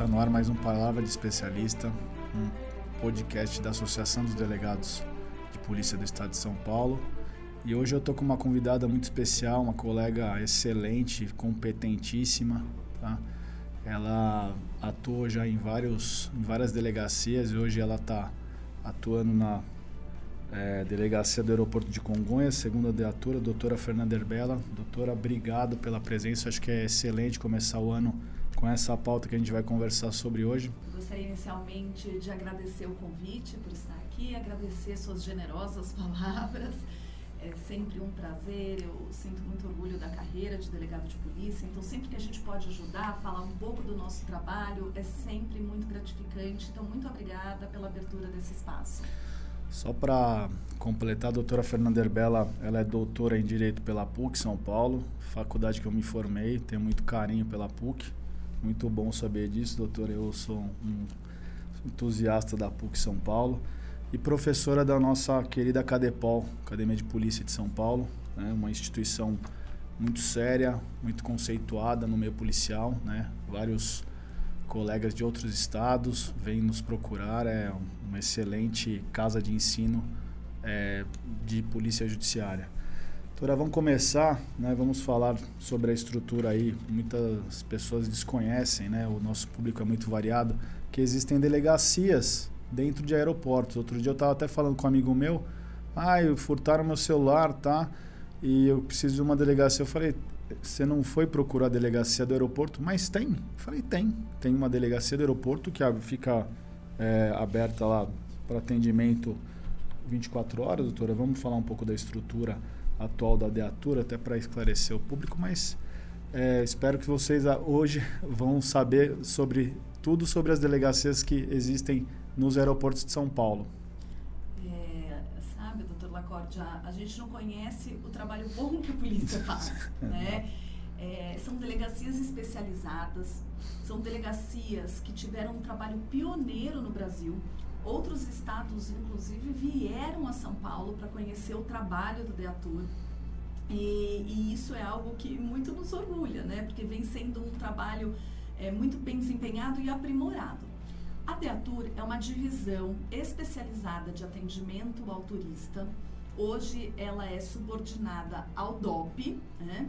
Está no ar mais um Palavra de Especialista, um podcast da Associação dos Delegados de Polícia do Estado de São Paulo. E hoje eu estou com uma convidada muito especial, uma colega excelente, competentíssima. Tá? Ela atuou já em, vários, em várias delegacias e hoje ela está atuando na é, delegacia do aeroporto de Congonhas, segunda deatura, doutora Fernanda Herbela. Doutora, obrigado pela presença. Acho que é excelente começar o ano com essa pauta que a gente vai conversar sobre hoje. Gostaria inicialmente de agradecer o convite por estar aqui, agradecer suas generosas palavras. É sempre um prazer, eu sinto muito orgulho da carreira de delegado de polícia, então sempre que a gente pode ajudar, falar um pouco do nosso trabalho, é sempre muito gratificante. Então, muito obrigada pela abertura desse espaço. Só para completar, a doutora Fernanda Herbela, ela é doutora em Direito pela PUC São Paulo, faculdade que eu me formei, tenho muito carinho pela PUC. Muito bom saber disso, doutor. Eu sou um entusiasta da PUC São Paulo e professora da nossa querida Cadepol, Academia de Polícia de São Paulo, né? uma instituição muito séria, muito conceituada no meio policial, né? Vários colegas de outros estados vêm nos procurar, é uma excelente casa de ensino é, de polícia judiciária. Doutora, vamos começar, né? Vamos falar sobre a estrutura aí. Muitas pessoas desconhecem, né? O nosso público é muito variado, que existem delegacias dentro de aeroportos. Outro dia eu estava até falando com um amigo meu, ah, furtaram meu celular, tá? E eu preciso de uma delegacia. Eu falei, você não foi procurar a delegacia do aeroporto? Mas tem. Eu falei, tem. Tem uma delegacia do aeroporto que fica é, aberta lá para atendimento 24 horas, doutora. Vamos falar um pouco da estrutura atual da Deatura, até para esclarecer o público, mas é, espero que vocês hoje vão saber sobre tudo sobre as delegacias que existem nos aeroportos de São Paulo. É, sabe, doutor Lacorte, a, a, gente não conhece o trabalho bom que a polícia faz, né? É, são delegacias especializadas, são delegacias que tiveram um trabalho pioneiro no Brasil, Outros estados, inclusive, vieram a São Paulo para conhecer o trabalho do Deatur. E, e, isso é algo que muito nos orgulha, né? Porque vem sendo um trabalho é, muito bem desempenhado e aprimorado. A Deatur é uma divisão especializada de atendimento ao turista. Hoje ela é subordinada ao DOP, né?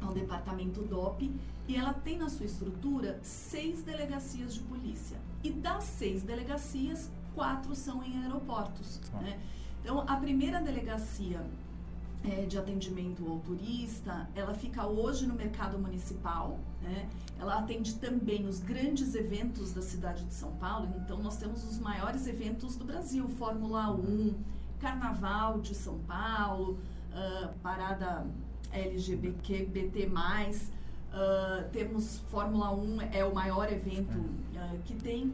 Ao departamento DOP, e ela tem na sua estrutura seis delegacias de polícia. E das seis delegacias, quatro são em aeroportos. Tá. Né? Então, a primeira delegacia é, de atendimento ao turista, ela fica hoje no mercado municipal, né? ela atende também os grandes eventos da cidade de São Paulo, então nós temos os maiores eventos do Brasil, Fórmula 1, Carnaval de São Paulo, uh, Parada LGBT+, Uh, temos Fórmula 1, é o maior evento uh, que tem.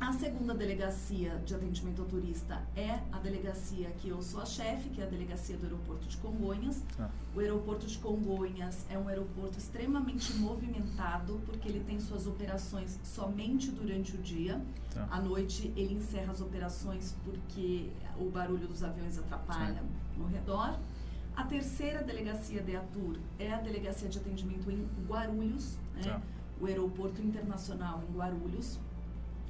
A segunda delegacia de atendimento ao turista é a delegacia que eu sou a chefe, que é a delegacia do aeroporto de Congonhas. Ah. O aeroporto de Congonhas é um aeroporto extremamente movimentado, porque ele tem suas operações somente durante o dia. Tá. À noite ele encerra as operações porque o barulho dos aviões atrapalha no redor. A terceira delegacia de Atur é a delegacia de atendimento em Guarulhos, né? Tá. o aeroporto internacional em Guarulhos.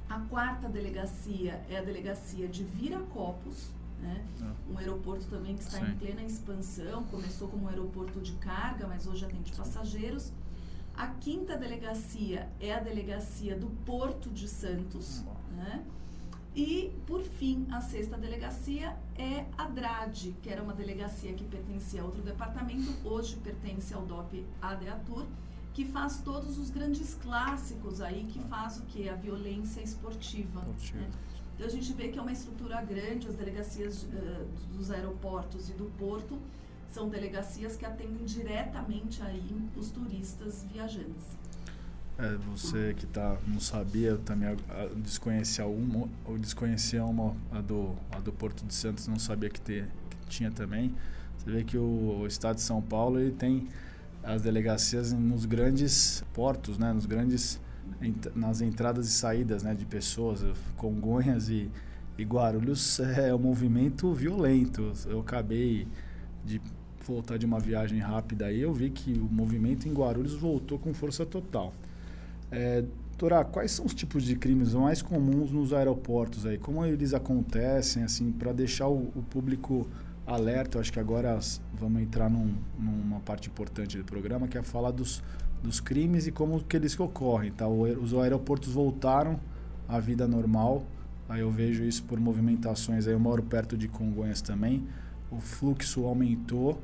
A quarta delegacia é a delegacia de Viracopos, né? Ah. um aeroporto também que está Sim. em plena expansão. Começou como um aeroporto de carga, mas hoje atende passageiros. A quinta delegacia é a delegacia do Porto de Santos, né? E, por fim, a sexta delegacia é a DRAD, que era uma delegacia que pertencia a outro departamento, hoje pertence ao DOP ADEATUR, que faz todos os grandes clássicos aí, que faz o que? A violência esportiva. Né? Então a gente vê que é uma estrutura grande, as delegacias uh, dos aeroportos e do porto são delegacias que atendem diretamente aí os turistas viajantes. É, você que tá, não sabia, também desconhecia uma, ou desconhecia uma, a do, a do Porto de Santos, não sabia que, ter, que tinha também. Você vê que o, o, estado de São Paulo ele tem as delegacias nos grandes portos, né, nos grandes nas entradas e saídas, né, de pessoas, Congonhas e, e Guarulhos é um movimento violento. Eu acabei de voltar de uma viagem rápida aí, eu vi que o movimento em Guarulhos voltou com força total. É, Doutora, quais são os tipos de crimes mais comuns nos aeroportos aí? Como eles acontecem, assim, para deixar o, o, público alerta? Eu acho que agora vamos entrar num, numa parte importante do programa, que é falar dos, dos crimes e como que eles ocorrem, tá? Os aeroportos voltaram à vida normal, aí eu vejo isso por movimentações, aí eu moro perto de Congonhas também, o fluxo aumentou,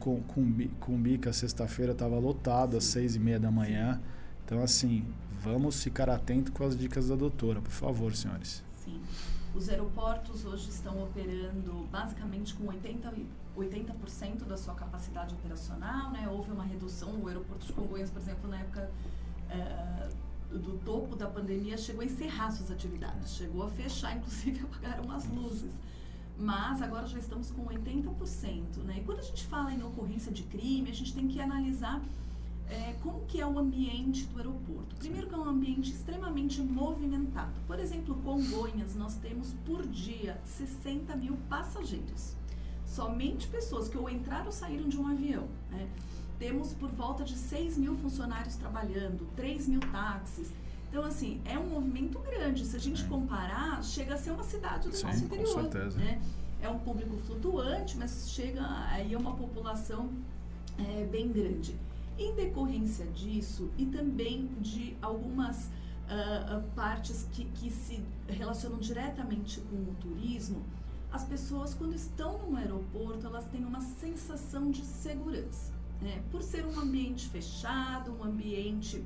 com, com, com Bica, sexta-feira estava lotado às seis e meia da manhã, então assim, vamos ficar atento com as dicas da doutora, por favor, senhores. Sim. Os aeroportos hoje estão operando basicamente com 80, 80% da sua capacidade operacional. Né? Houve uma redução no aeroporto de Congonhas, por exemplo, na época uh, do topo da pandemia, chegou a encerrar suas atividades, chegou a fechar, inclusive apagaram as luzes. Mas agora já estamos com 80%. Né? E quando a gente fala em ocorrência de crime, a gente tem que analisar é, como que é o ambiente do aeroporto. Primeiro que é um ambiente extremamente movimentado. Por exemplo, Congonhas, nós temos por dia 60 mil passageiros. Somente pessoas que ou entraram ou saíram de um avião. Né? Temos por volta de 6 mil funcionários trabalhando, 3 mil táxis. Então, assim, é um movimento grande. Se a gente Sim. comparar, chega a ser uma cidade do Sim, nosso interior. Com certeza. Né? É um público flutuante, mas chega aí a uma população é, bem grande. Em decorrência disso e também de algumas uh, partes que, que se relacionam diretamente com o turismo, as pessoas quando estão no aeroporto elas têm uma sensação de segurança, né? por ser um ambiente fechado, um ambiente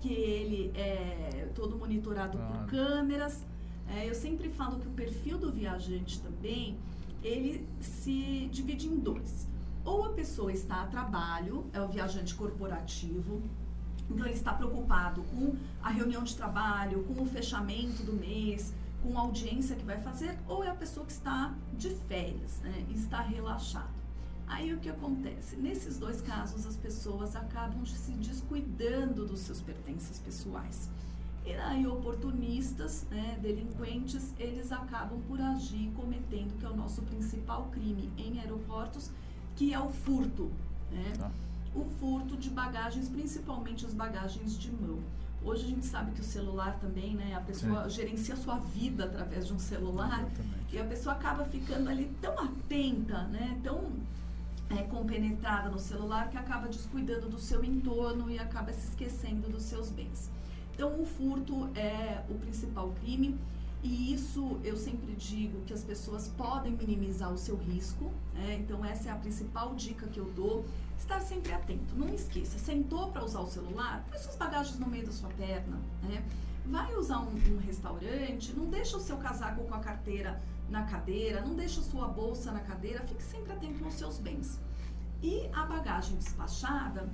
que ele é todo monitorado claro. por câmeras. É, eu sempre falo que o perfil do viajante também ele se divide em dois. Ou a pessoa está a trabalho, é o viajante corporativo, então ele está preocupado com a reunião de trabalho, com o fechamento do mês, com a audiência que vai fazer, ou é a pessoa que está de férias, né, está relaxado. Aí o que acontece? Nesses dois casos, as pessoas acabam se descuidando dos seus pertences pessoais. E aí, oportunistas, né, delinquentes, eles acabam por agir cometendo, que é o nosso principal crime em aeroportos, que é o furto. Né? Tá. O furto de bagagens, principalmente as bagagens de mão. Hoje a gente sabe que o celular também, né? A pessoa gerencia a sua vida através de um celular Exatamente. e a pessoa acaba ficando ali tão atenta, né? Tão é, compenetrada no celular que acaba descuidando do seu entorno e acaba se esquecendo dos seus bens. Então, o furto é o principal crime. E isso eu sempre digo que as pessoas podem minimizar o seu risco, né? então essa é a principal dica que eu dou. Estar sempre atento, não esqueça, sentou para usar o celular, põe suas bagagens no meio da sua perna, né? Vai usar um, um, restaurante, não deixa o seu casaco com a carteira na cadeira, não deixa a sua bolsa na cadeira, fique sempre atento aos seus bens. E a bagagem despachada,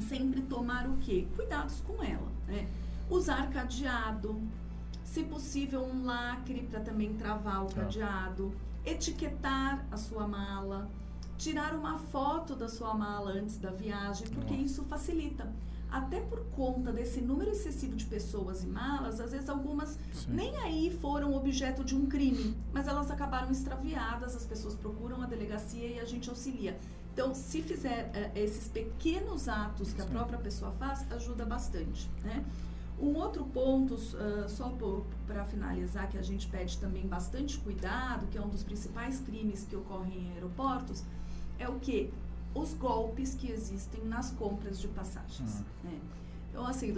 sempre tomar o quê? Cuidados com ela, né? Usar cadeado, se possível, um lacre para também travar o tá. cadeado, etiquetar a sua mala, tirar uma foto da sua mala antes da viagem, porque isso facilita. Até por conta desse número excessivo de pessoas e malas, às vezes algumas Sim. nem aí foram objeto de um crime, mas elas acabaram extraviadas, as pessoas procuram a delegacia e a gente auxilia. Então, se fizer uh, esses pequenos atos que Sim. a própria pessoa faz, ajuda bastante, né? Um outro ponto, uh, só para finalizar, que a gente pede também bastante cuidado, que é um dos principais crimes que ocorrem em aeroportos, é o que? Os golpes que existem nas compras de passagens. Uhum. Né? Então, assim,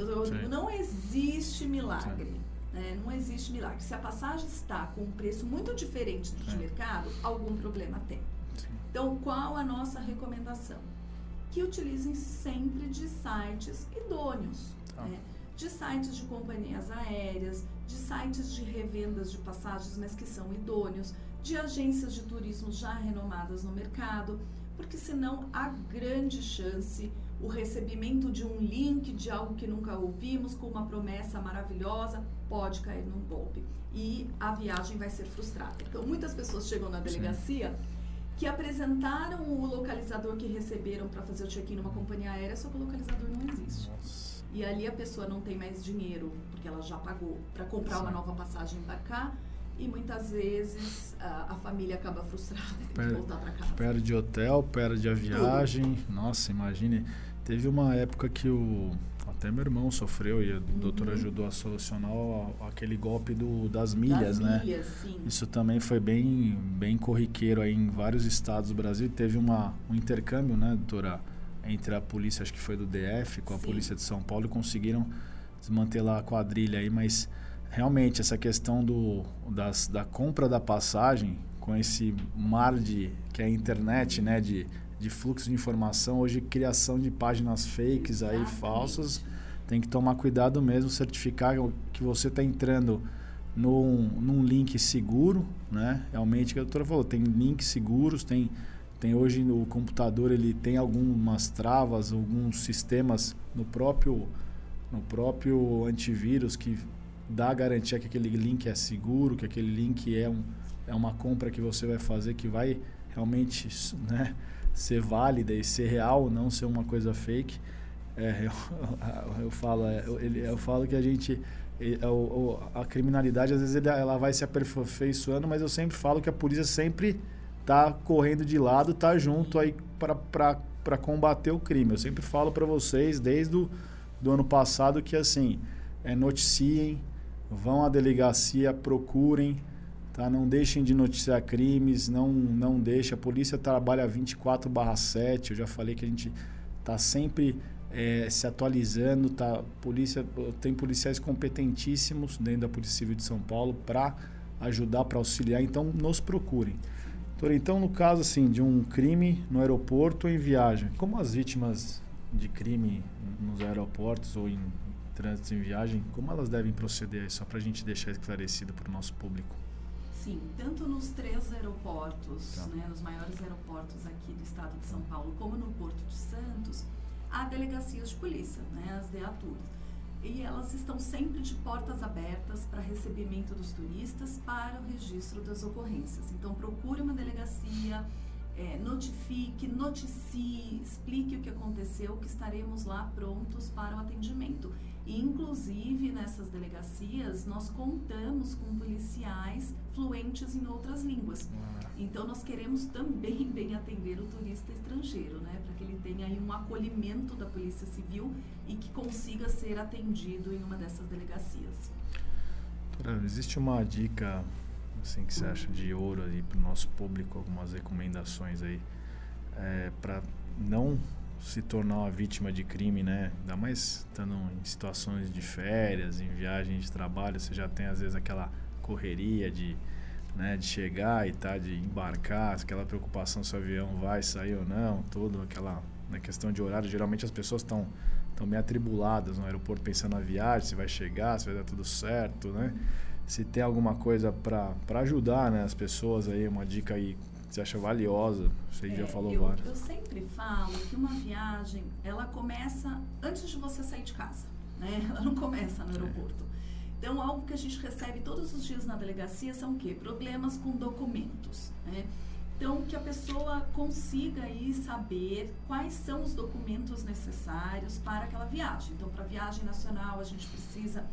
não existe milagre. Né? Não existe milagre. Se a passagem está com um preço muito diferente do de mercado, algum problema tem. Sim. Então, qual a nossa recomendação? Que utilizem sempre de sites idôneos. Ah. Né? De sites de companhias aéreas, de sites de revendas de passagens, mas que são idôneos, de agências de turismo já renomadas no mercado, porque senão há grande chance o recebimento de um link de algo que nunca ouvimos com uma promessa maravilhosa pode cair num golpe e a viagem vai ser frustrada. Então muitas pessoas chegam na delegacia Sim. que apresentaram o localizador que receberam para fazer o check-in numa companhia aérea, só que o localizador não existe. Nossa. E ali a pessoa não tem mais dinheiro, porque ela já pagou, para comprar Sim. uma nova passagem e embarcar. E muitas vezes a, a família acaba frustrada e tem que voltar para casa. Perde hotel, perde a viagem. Tudo. Nossa, imagine. Teve uma época que o. até meu irmão sofreu e o uhum. doutor ajudou a solucionar aquele golpe do, das milhas, das né? Milhas, sim. Isso também foi bem, bem corriqueiro aí em vários estados do Brasil. Teve uma, um intercâmbio, né, doutora, entre a polícia, acho que foi do DF, com a sim. polícia de São Paulo e conseguiram desmantelar a quadrilha aí, mas realmente essa questão do, das, da compra da passagem com esse mar de que é a internet, né, de, de fluxo de informação, hoje criação de páginas fakes aí falsas, tem que tomar cuidado mesmo, certificar que você está entrando num, num link seguro, né? Realmente, que a doutora falou, tem links seguros, tem, tem hoje no computador, ele tem algumas travas, alguns sistemas no próprio, no próprio antivírus que dá a garantia que aquele link é seguro, que aquele link é, um, é uma compra que você vai fazer que vai realmente né, ser válida e ser real, não ser uma coisa fake. É, eu, eu, falo, é, eu, eu falo que a gente é, a criminalidade às vezes ela vai se aperfeiçoando, mas eu sempre falo que a polícia sempre está correndo de lado, está junto aí para combater o crime. Eu sempre falo para vocês desde o do ano passado que assim é, noticiem, vão à delegacia, procurem, tá? Não deixem de noticiar crimes, não não deixe. A polícia trabalha 24/7. Eu já falei que a gente está sempre é, se atualizando, tá? Polícia tem policiais competentíssimos dentro da Polícia Civil de São Paulo para ajudar, para auxiliar. Então, nos procurem. Então, no caso assim de um crime no aeroporto ou em viagem, como as vítimas de crime nos aeroportos ou em trânsito em viagem, como elas devem proceder? Só para a gente deixar esclarecido para o nosso público. Sim, tanto nos três aeroportos, tá. né, nos maiores aeroportos aqui do estado de São Paulo, como no Porto de Santos, há delegacias de polícia, né, as DEATUR. E elas estão sempre de portas abertas para recebimento dos turistas para o registro das ocorrências. Então, procure uma delegacia, é, notifique, noticie, explique o que aconteceu, que estaremos lá prontos para o atendimento. E, inclusive, nessas delegacias, nós contamos com policiais fluentes em outras línguas. Então, nós queremos também bem atender o turista estrangeiro, né? Para que ele tenha aí um acolhimento da Polícia Civil e que consiga ser atendido em uma dessas delegacias. existe uma dica assim que você acha de ouro aí para o nosso público, algumas recomendações aí é, para não se tornar uma vítima de crime, né? Ainda mais estando em situações de férias, em viagens de trabalho, você já tem às vezes aquela correria de, né, de chegar e tá, de embarcar, aquela preocupação se o avião vai sair ou não, toda aquela na né, questão de horário, geralmente as pessoas estão estão meio atribuladas no aeroporto pensando na viagem, se vai chegar, se vai dar tudo certo, né? Se tem alguma coisa para ajudar, né, as pessoas aí, uma dica aí você acha valiosa? Você é, já falou eu, várias. Eu sempre falo que uma viagem, ela começa antes de você sair de casa, né? Ela não começa no é. aeroporto. É. Então, algo que a gente recebe todos os dias na delegacia são o quê? Problemas com documentos, né? Então, que a pessoa consiga aí saber quais são os documentos necessários para aquela viagem. Então, para viagem nacional, a gente precisa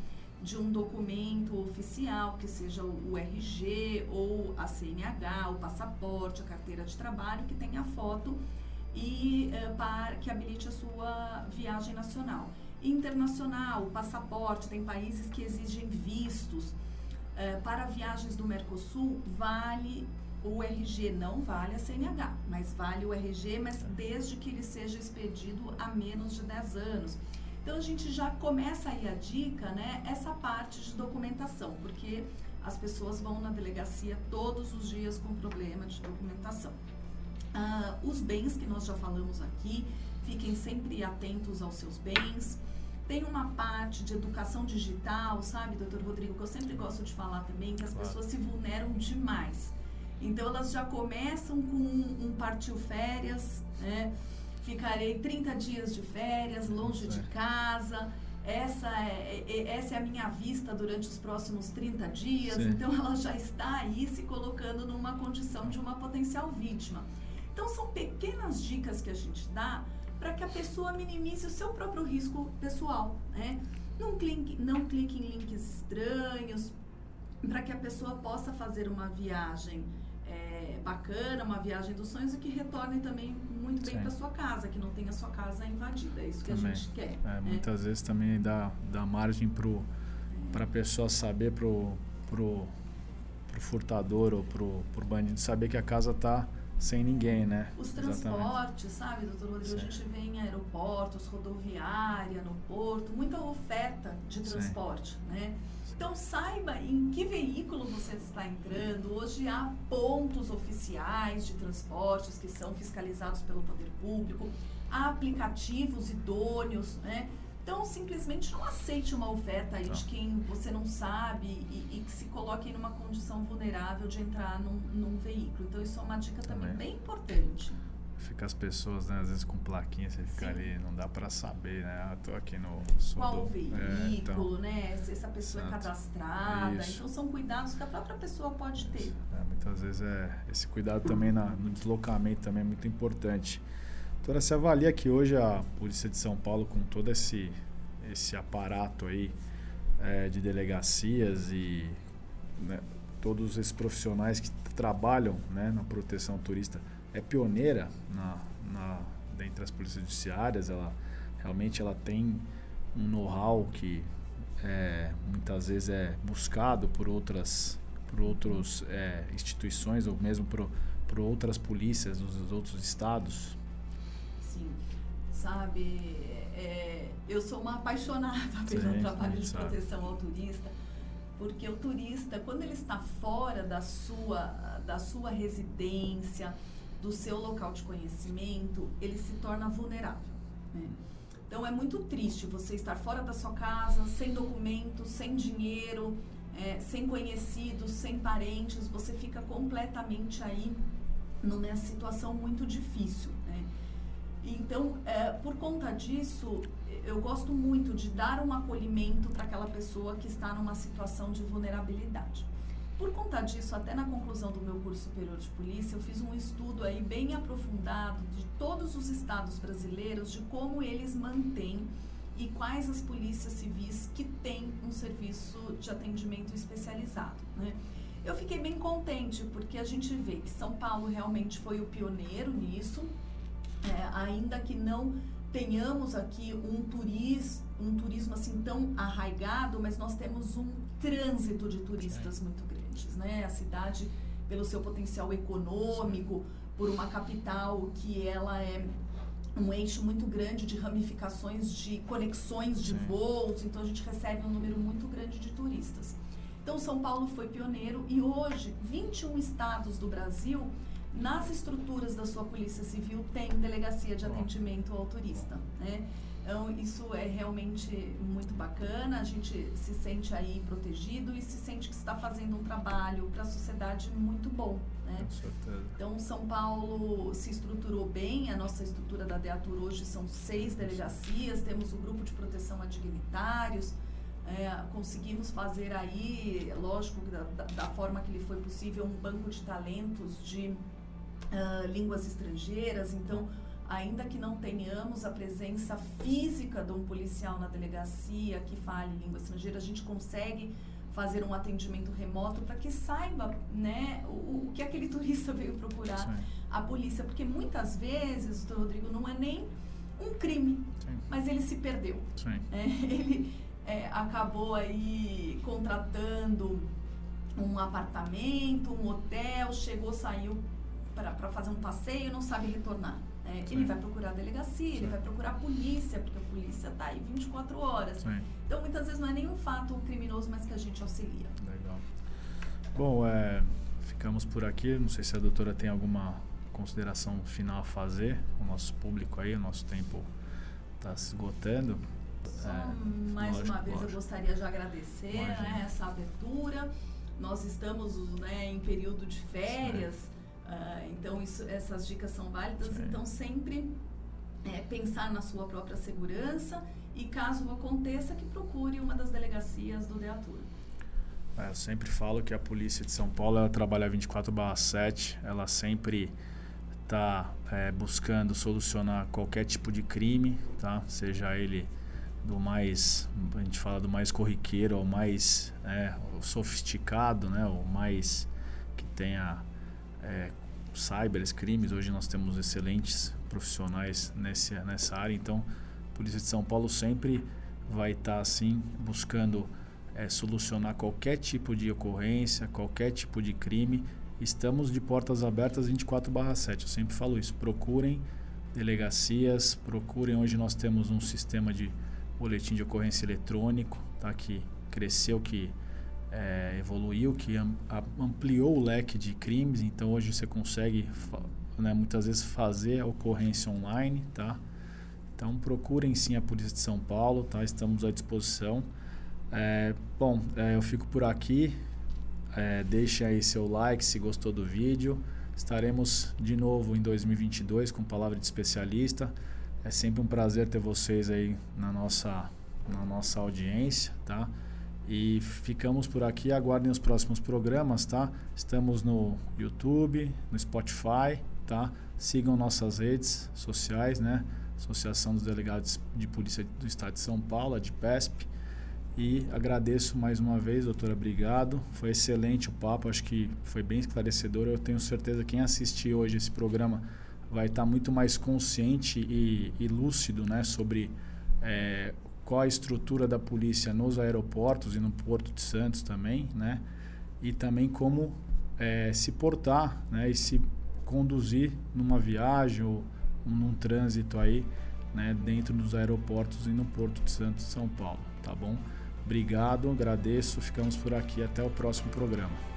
de um documento oficial, que seja o RG ou a CNH, o passaporte, a carteira de trabalho, que tenha foto e uh, que habilite a sua viagem nacional. Internacional, passaporte, tem países que exigem vistos. Uh, para viagens do Mercosul, vale o RG, não vale a CNH, mas vale o RG, mas desde que ele seja expedido há menos de 10 anos. Então a gente já começa aí a dica, né? Essa parte de documentação, porque as pessoas vão na delegacia todos os dias com problema de documentação. Ah, os bens que nós já falamos aqui, fiquem sempre atentos aos seus bens. Tem uma parte de educação digital, sabe, doutor Rodrigo, que eu sempre gosto de falar também, que as claro. pessoas se vulneram demais. Então elas já começam com um, um partiu férias, né? Ficarei 30 dias de férias, longe de casa. Essa é, é, é, essa é a minha vista durante os próximos 30 dias. Sim. Então, ela já está aí se colocando numa condição de uma potencial vítima. Então, são pequenas dicas que a gente dá para que a pessoa minimize o seu próprio risco pessoal. Né? Não, clique, não clique em links estranhos, para que a pessoa possa fazer uma viagem bacana, uma viagem dos sonhos e que retorne também muito bem para sua casa, que não tenha a sua casa invadida. É isso que também. a gente quer. É, né? Muitas vezes também dá, dá margem para a pessoa saber, para o pro, pro furtador ou para o bandido saber que a casa está sem ninguém, né? Os transportes, Exatamente. sabe, doutor Rodrigo? Sim. A gente vê em aeroportos, rodoviária, no porto, muita oferta de transporte, Sim. né? Então saiba em que veículo você está entrando. Hoje há pontos oficiais de transportes que são fiscalizados pelo poder público, há aplicativos idôneos, né? Então, simplesmente não aceite uma oferta aí de tá. quem você não sabe e, e, que se coloque em uma condição vulnerável de entrar num, num veículo. Então, isso é uma dica também, também bem importante. Fica as pessoas, né, às vezes com plaquinha, você fica Sim. ali, não dá para saber, né? Ah, tô aqui no. Qual do, veículo, é, então, né? Se essa pessoa é Exato. é cadastrada. Isso. Então, são cuidados que a própria pessoa pode ter. É, muitas vezes é. Esse cuidado também na, no deslocamento também é muito importante. Doutora, você avalia que hoje a Polícia de São Paulo, com todo esse, esse aparato aí é, de delegacias e né, todos esses profissionais que trabalham né, na proteção turista, é pioneira na, na, dentre as polícias judiciárias. Ela realmente ela tem um know-how que é, muitas vezes é buscado por outras por outras é, instituições ou mesmo por, por outras polícias dos outros estados sabe? É, eu sou uma apaixonada pelo sim, trabalho sim, de sabe. proteção ao turista, porque o turista, quando ele está fora da sua, da sua residência, do seu local de conhecimento, ele se torna vulnerável. Né? Então é muito triste você estar fora da sua casa, sem documentos, sem dinheiro, é, sem conhecidos, sem parentes, você fica completamente aí numa situação muito difícil. Então, é, por conta disso, eu gosto muito de dar um acolhimento para aquela pessoa que está numa situação de vulnerabilidade. Por conta disso, até na conclusão do meu curso superior de polícia, eu fiz um estudo aí bem aprofundado de todos os estados brasileiros, de como eles mantêm e quais as polícias civis que têm um serviço de atendimento especializado. Né? Eu fiquei bem contente porque a gente vê que São Paulo realmente foi o pioneiro nisso, é, ainda que não tenhamos aqui um turismo, um turismo assim tão arraigado, mas nós temos um trânsito de turistas muito grandes, né? A cidade, pelo seu potencial econômico, por uma capital que ela é um eixo muito grande de ramificações de conexões de voos, então a gente recebe um número muito grande de turistas. Então São Paulo foi pioneiro e hoje 21 estados do Brasil nas estruturas da sua polícia civil tem delegacia de atendimento ao turista, né? Então, isso é realmente muito bacana, a gente se sente aí protegido e se sente que está fazendo um trabalho para a sociedade muito bom. Né? Com certeza. Então, São Paulo se estruturou bem, a nossa estrutura da DEATUR hoje são seis delegacias, temos o grupo de proteção a dignitários, é, conseguimos fazer aí, lógico, da, da, forma que lhe foi possível, um banco de talentos de uh, línguas estrangeiras. Então, ainda que não tenhamos a presença física de um policial na delegacia que fale língua estrangeira, a gente consegue fazer um atendimento remoto para que saiba né, o, o, que aquele turista veio procurar Sim. a polícia. Porque muitas vezes, Rodrigo, não é nem um crime, Sim. mas ele se perdeu. É, ele é, acabou aí contratando um apartamento, um hotel, chegou, saiu para fazer um passeio não sabe retornar. Né? Ele vai procurar a delegacia, Sim. ele vai procurar a polícia, porque a polícia está aí 24 horas. Sim. Então, muitas vezes não é nenhum fato criminoso, mas que a gente auxilia. Legal. Bom, é, ficamos por aqui. Não sei se a doutora tem alguma consideração final a fazer. O nosso público aí, o nosso tempo está se esgotando. Só é, mais lógico, uma vez lógico. eu gostaria de agradecer né, essa abertura. Nós estamos né, em período de férias. Sim Uh, então, isso, essas dicas são válidas. Sim. Então, sempre é, pensar na sua própria segurança e, caso aconteça, que procure uma das delegacias do DEATUR. É, eu sempre falo que a Polícia de São Paulo ela trabalha 24/7, ela sempre está é, buscando solucionar qualquer tipo de crime, tá? Seja ele do mais, a gente fala do mais corriqueiro ao mais é, sofisticado, né? O mais que tenha é, cyber, crimes. Hoje nós temos excelentes profissionais nessa, nessa área, então a Polícia de São Paulo sempre vai estar tá, assim buscando é, solucionar qualquer tipo de ocorrência, qualquer tipo de crime. Estamos de portas abertas 24/7. Eu sempre falo isso. Procurem delegacias, procurem. Hoje nós temos um sistema de boletim de ocorrência eletrônico, tá? Que cresceu, que é, evoluiu, que ampliou o leque de crimes. Então hoje você consegue, né, muitas vezes fazer a ocorrência online, tá? Então procurem sim a Polícia de São Paulo, tá? Estamos à disposição. É, bom, é, eu fico por aqui. É, deixe aí seu like se gostou do vídeo. Estaremos de novo em 2022 com palavra de especialista. É sempre um prazer ter vocês aí na nossa, na nossa audiência, tá? E ficamos por aqui. Aguardem os próximos programas, tá? Estamos no YouTube, no Spotify, tá? Sigam nossas redes sociais, né? Associação dos Delegados de Polícia do Estado de São Paulo, de PESP. E agradeço mais uma vez, doutora, obrigado. Foi excelente o papo, acho que foi bem esclarecedor. Eu tenho certeza que quem assistir hoje esse programa vai estar muito mais consciente e, e lúcido né, sobre é, qual a estrutura da polícia nos aeroportos e no Porto de Santos também, né? E também como é, se portar né, e se conduzir numa viagem ou num trânsito aí né, dentro dos aeroportos e no Porto de Santos, São Paulo, tá bom? Obrigado, agradeço, ficamos por aqui, até o próximo programa.